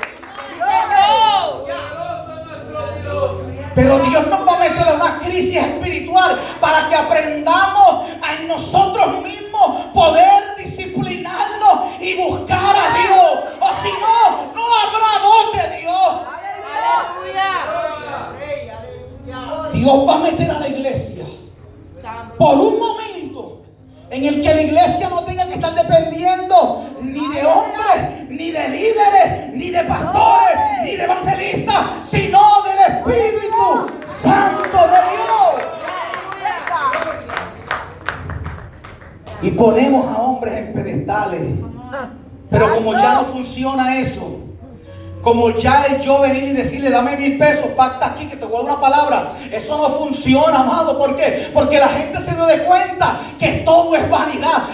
Pero Dios nos va a meter en una crisis espiritual para que aprendamos a nosotros mismos poder disciplinarnos y buscar a Dios. O si no, no habrá voz de Dios. Dios va a meter a la iglesia por un momento en el que la iglesia no tenga que estar dependiendo ni de hombres, ni de líderes, ni de pastores, ni de evangelistas, sino del Espíritu Santo de Dios. Y ponemos a hombres en pedestales. Pero como ya el yo venir y decirle, dame mil pesos, pacta aquí que te voy a dar una palabra. Eso no funciona, amado. ¿Por qué? Porque la gente se dio de cuenta que todo es vanidad.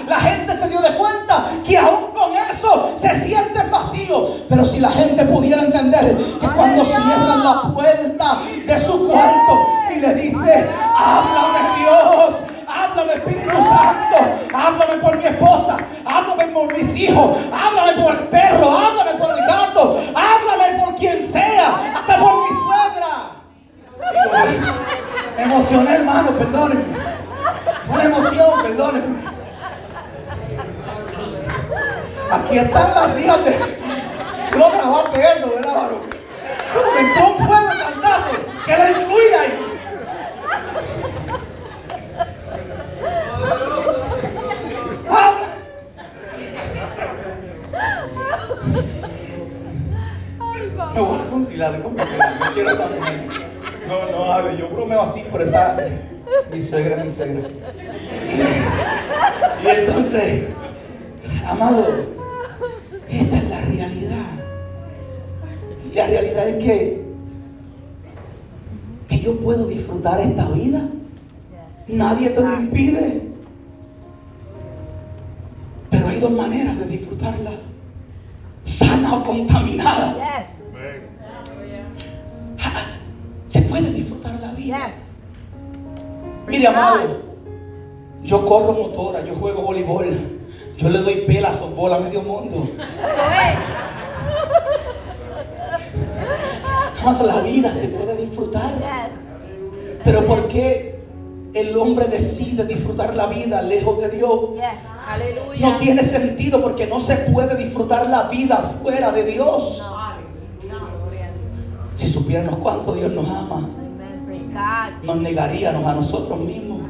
Aquí están las hijas de... Tú no grabaste eso, ¿verdad, varón? Me entró un fuego cantazo que la incluye ahí. Me voy a conciliar con mi suegra. Yo quiero esa mujer. No, no hable. Yo bromeo así por esa. Mi suegra mi suegra. Y, y entonces, amado, esta es la realidad. La realidad es que, que yo puedo disfrutar esta vida. Nadie te lo impide. Pero hay dos maneras de disfrutarla. Sana o contaminada. Se puede disfrutar la vida. Mire, amado, yo corro motora, yo juego voleibol, yo le doy pela a softball a medio mundo. Amado, la vida se puede disfrutar. Pero ¿por qué el hombre decide disfrutar la vida lejos de Dios? No tiene sentido porque no se puede disfrutar la vida fuera de Dios. Si supiéramos cuánto Dios nos ama, nos negaríamos a nosotros mismos.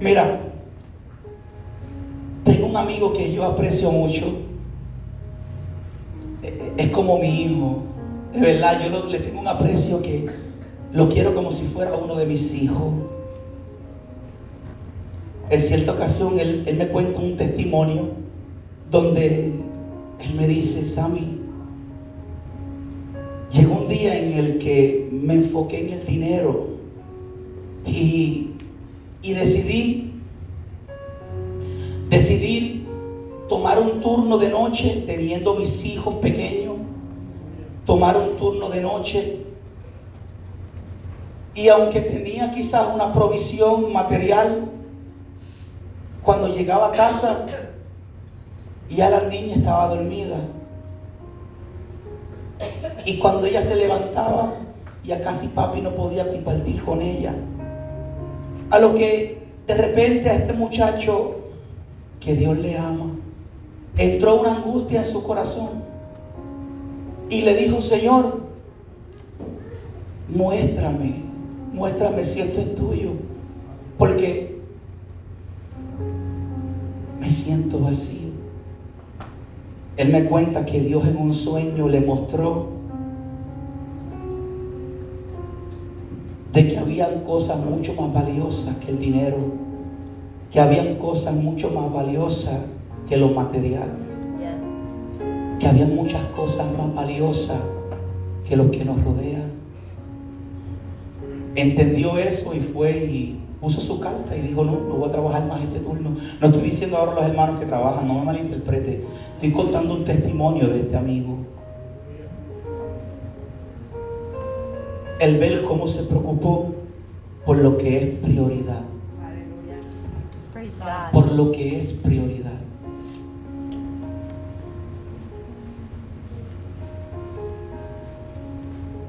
Mira, tengo un amigo que yo aprecio mucho. Es como mi hijo. De verdad, yo le tengo un aprecio que lo quiero como si fuera uno de mis hijos. En cierta ocasión él, él me cuenta un testimonio donde él me dice, Sammy, Llegó un día en el que me enfoqué en el dinero y, decidí, decidí tomar un turno de noche teniendo mis hijos pequeños, tomar un turno de noche y aunque tenía quizás una provisión material, cuando llegaba a casa ya la niña estaba dormida y cuando ella se levantaba, ya casi papi no podía compartir con ella. A lo que de repente a este muchacho, que Dios le ama, entró una angustia en su corazón. Y le dijo, Señor, muéstrame, muéstrame si esto es tuyo. Porque me siento vacío. Él me cuenta que Dios en un sueño le mostró de que habían cosas mucho más valiosas que el dinero, que habían cosas mucho más valiosas que lo material, que había muchas cosas más valiosas que lo que nos rodea. Entendió eso y fue y puso su carta y dijo, no, no voy a trabajar más este turno. No estoy diciendo ahora a los hermanos que trabajan, no me malinterprete. Estoy contando un testimonio de este amigo. El ver cómo se preocupó por lo que es prioridad. Por lo que es prioridad.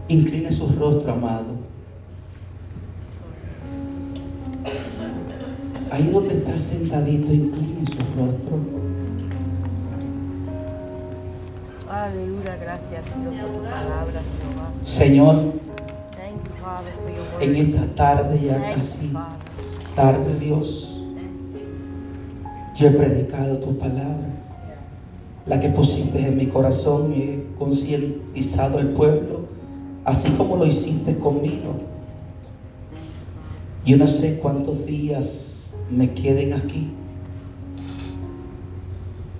Incline su rostro, amado. Ahí donde está sentadito, incline su rostro. Aleluya, gracias Dios por tu palabra, Jehová. Señor, en esta tarde ya casi tarde, Dios, yo he predicado tu palabra, la que pusiste en mi corazón y he concientizado al pueblo, así como lo hiciste conmigo. Yo no sé cuántos días me queden aquí.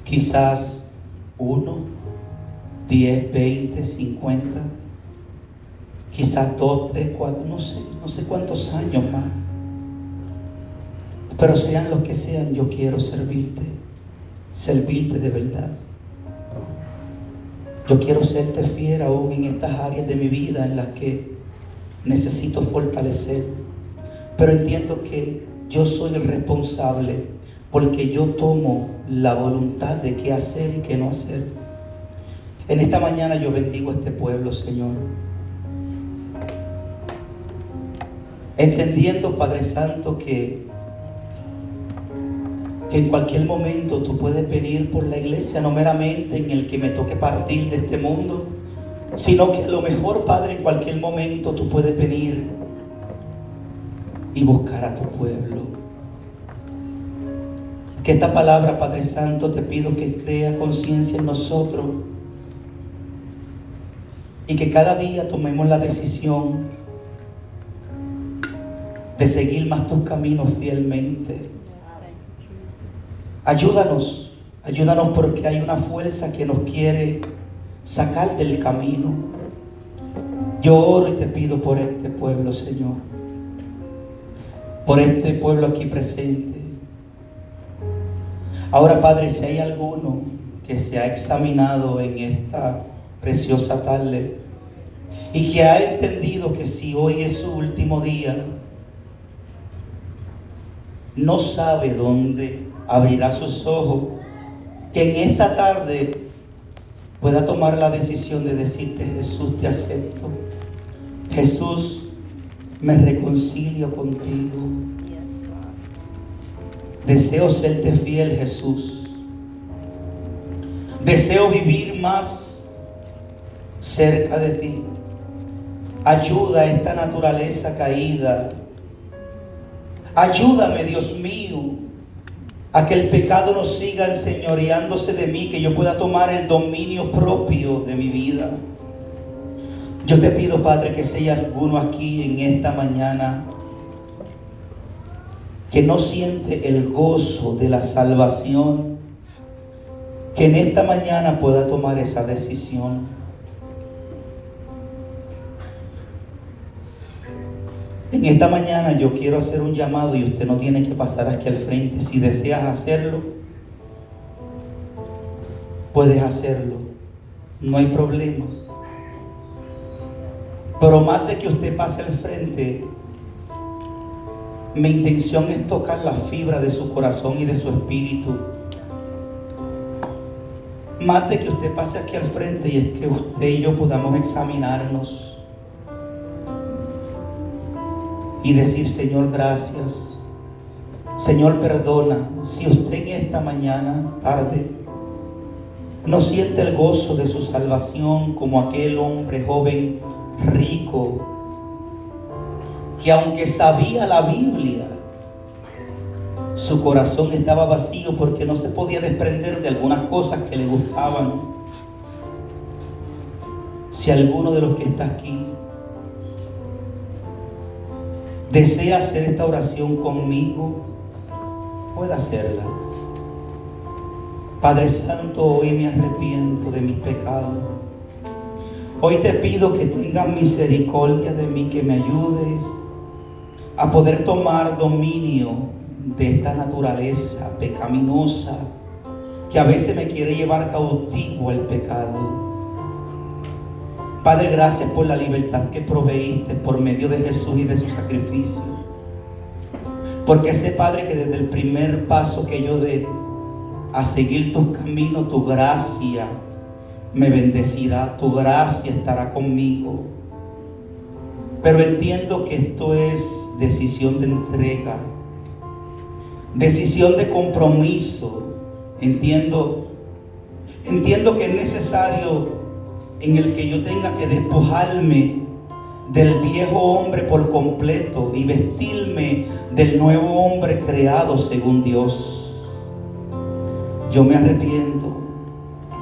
Quizás uno, 10, 20, 50, quizás 2, 3, 4, no sé, no sé cuántos años más. Pero sean los que sean, yo quiero servirte, servirte de verdad. Yo quiero serte fiel aún en estas áreas de mi vida en las que necesito fortalecer. Pero entiendo que yo soy el responsable porque yo tomo la voluntad de qué hacer y qué no hacer. En esta mañana yo bendigo a este pueblo, Señor. Entendiendo, Padre Santo, que, que en cualquier momento tú puedes venir por la iglesia, no meramente en el que me toque partir de este mundo, sino que a lo mejor, Padre, en cualquier momento tú puedes venir y buscar a tu pueblo. Que esta palabra, Padre Santo, te pido que crea conciencia en nosotros y que cada día tomemos la decisión de seguir más tus caminos fielmente. Ayúdanos, ayúdanos porque hay una fuerza que nos quiere sacar del camino. Yo oro y te pido por este pueblo, Señor. Por este pueblo aquí presente. Ahora, Padre, si hay alguno que se ha examinado en esta preciosa tarde y que ha entendido que si hoy es su último día, no sabe dónde abrirá sus ojos, que en esta tarde pueda tomar la decisión de decirte, Jesús, te acepto. Jesús, me reconcilio contigo. Deseo serte fiel, Jesús. Deseo vivir más cerca de ti. Ayuda a esta naturaleza caída. Ayúdame, Dios mío, a que el pecado no siga enseñoreándose de mí, que yo pueda tomar el dominio propio de mi vida. Yo te pido, Padre, que sea alguno aquí en esta mañana que no siente el gozo de la salvación, que en esta mañana pueda tomar esa decisión. En esta mañana yo quiero hacer un llamado y usted no tiene que pasar aquí al frente. Si deseas hacerlo, puedes hacerlo. No hay problema. Pero más de que usted pase al frente, mi intención es tocar la fibra de su corazón y de su espíritu. Más de que usted pase aquí al frente y es que usted y yo podamos examinarnos y decir, Señor, gracias. Señor, perdona. Si usted en esta mañana, tarde, no siente el gozo de su salvación como aquel hombre joven rico, que aunque sabía la Biblia, su corazón estaba vacío porque no se podía desprender de algunas cosas que le gustaban. Si alguno de los que está aquí desea hacer esta oración conmigo, puede hacerla. Padre Santo, hoy me arrepiento de mis pecados. Hoy te pido que tengas misericordia de mí, que me ayudes a poder tomar dominio de esta naturaleza pecaminosa que a veces me quiere llevar cautivo al pecado. Padre, gracias por la libertad que proveíste por medio de Jesús y de su sacrificio. Porque sé, Padre, que desde el primer paso que yo dé a seguir tus caminos, tu gracia me bendecirá, tu gracia estará conmigo. Pero entiendo que esto es decisión de entrega, decisión de compromiso. Entiendo, entiendo que es necesario en el que yo tenga que despojarme del viejo hombre por completo y vestirme del nuevo hombre creado según Dios. Yo me arrepiento.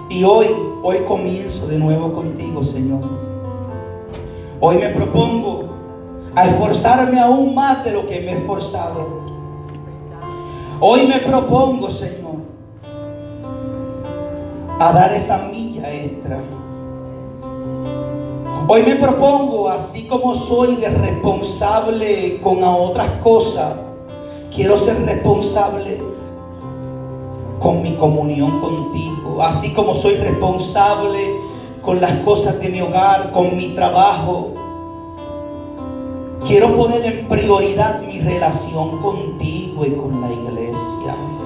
Y hoy, hoy comienzo de nuevo contigo, Señor. Hoy me propongo a esforzarme aún más de lo que me he esforzado. Hoy me propongo, Señor, a dar esa milla extra Hoy me propongo, así como soy de responsable con otras cosas, quiero ser responsable con mi comunión contigo, así como soy responsable con las cosas de mi hogar, con mi trabajo. Quiero poner en prioridad mi relación contigo y con la iglesia.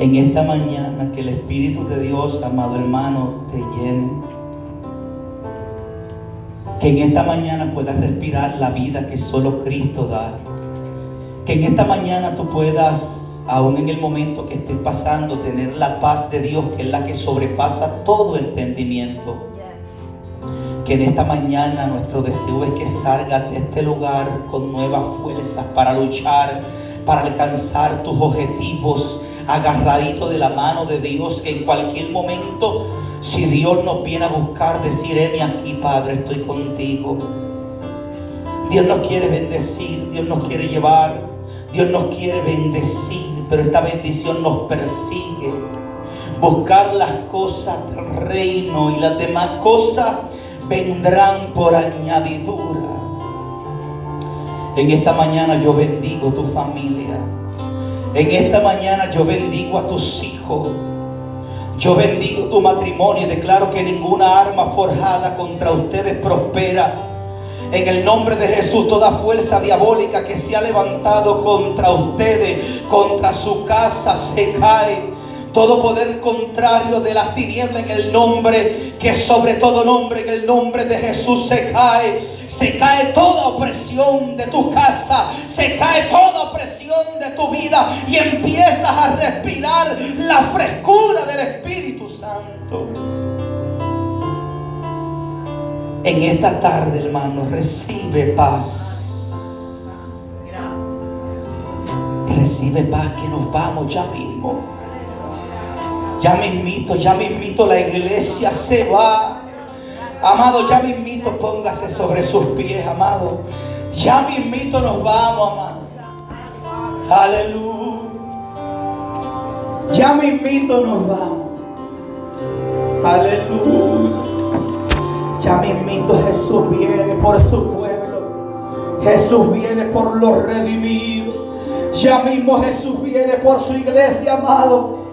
En esta mañana que el Espíritu de Dios, amado hermano, te llene. Que en esta mañana puedas respirar la vida que solo Cristo da. Que en esta mañana tú puedas aún en el momento que estés pasando, tener la paz de Dios, que es la que sobrepasa todo entendimiento. Que en esta mañana nuestro deseo es que salgas de este lugar con nuevas fuerzas para luchar, para alcanzar tus objetivos, agarradito de la mano de Dios, que en cualquier momento, si Dios nos viene a buscar, decir, aquí, Padre, estoy contigo. Dios nos quiere bendecir, Dios nos quiere llevar, Dios nos quiere bendecir pero esta bendición nos persigue. Buscar las cosas del reino y las demás cosas vendrán por añadidura. En esta mañana yo bendigo tu familia. En esta mañana yo bendigo a tus hijos. Yo bendigo tu matrimonio y declaro que ninguna arma forjada contra ustedes prospera en el nombre de Jesús, toda fuerza diabólica que se ha levantado contra ustedes, contra su casa, se cae. Todo poder contrario de las tinieblas en el nombre, que sobre todo nombre, en el nombre de Jesús se cae. Se cae toda opresión de tu casa. Se cae toda opresión de tu vida. Y empiezas a respirar la frescura del Espíritu Santo. En esta tarde, hermano, recibe paz. Recibe paz que nos vamos ya mismo. Ya mismito, ya mismito la iglesia se va. Amado, ya mismito póngase sobre sus pies, amado. Ya mismito nos vamos, amado. Aleluya. Ya mismito nos vamos. Aleluya. Ya mismito Jesús viene por su pueblo. Jesús viene por los redimidos. Ya mismo Jesús viene por su iglesia, amado.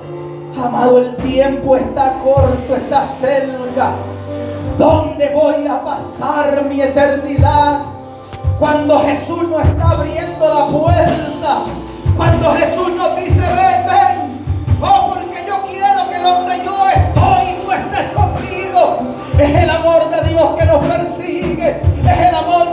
Amado, el tiempo está corto, está cerca. ¿Dónde voy a pasar mi eternidad? Cuando Jesús nos está abriendo la puerta. Cuando Jesús nos dice, ven, ven. Oh, porque yo quiero que donde yo estoy, tú estés conmigo. Es el amor de Dios que nos persigue. Es el amor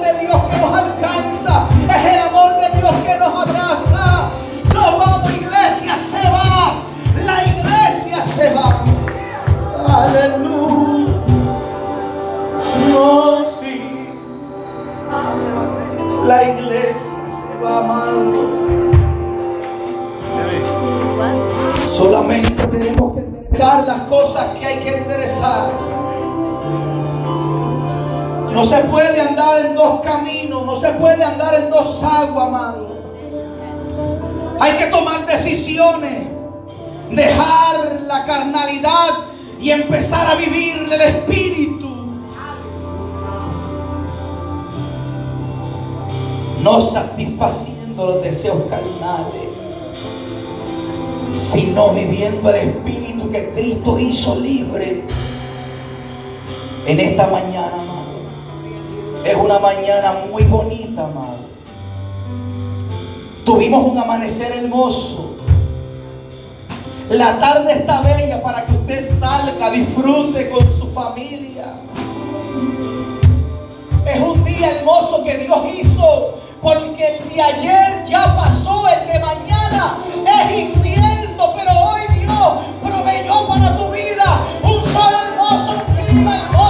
las cosas que hay que enderezar. No se puede andar en dos caminos, no se puede andar en dos aguas, amado. Hay que tomar decisiones, dejar la carnalidad y empezar a vivir el Espíritu. No satisfaciendo los deseos carnales, sino viviendo el Espíritu que Cristo hizo libre en esta mañana, amado. Es una mañana muy bonita, amado. Tuvimos un amanecer hermoso. La tarde está bella para que usted salga, disfrute con su familia. Es un día hermoso que Dios hizo, porque el de ayer ya pasó, el de mañana es incierto pero hoy Dios proveyó para tu vida un sol hermoso, un clima hermoso.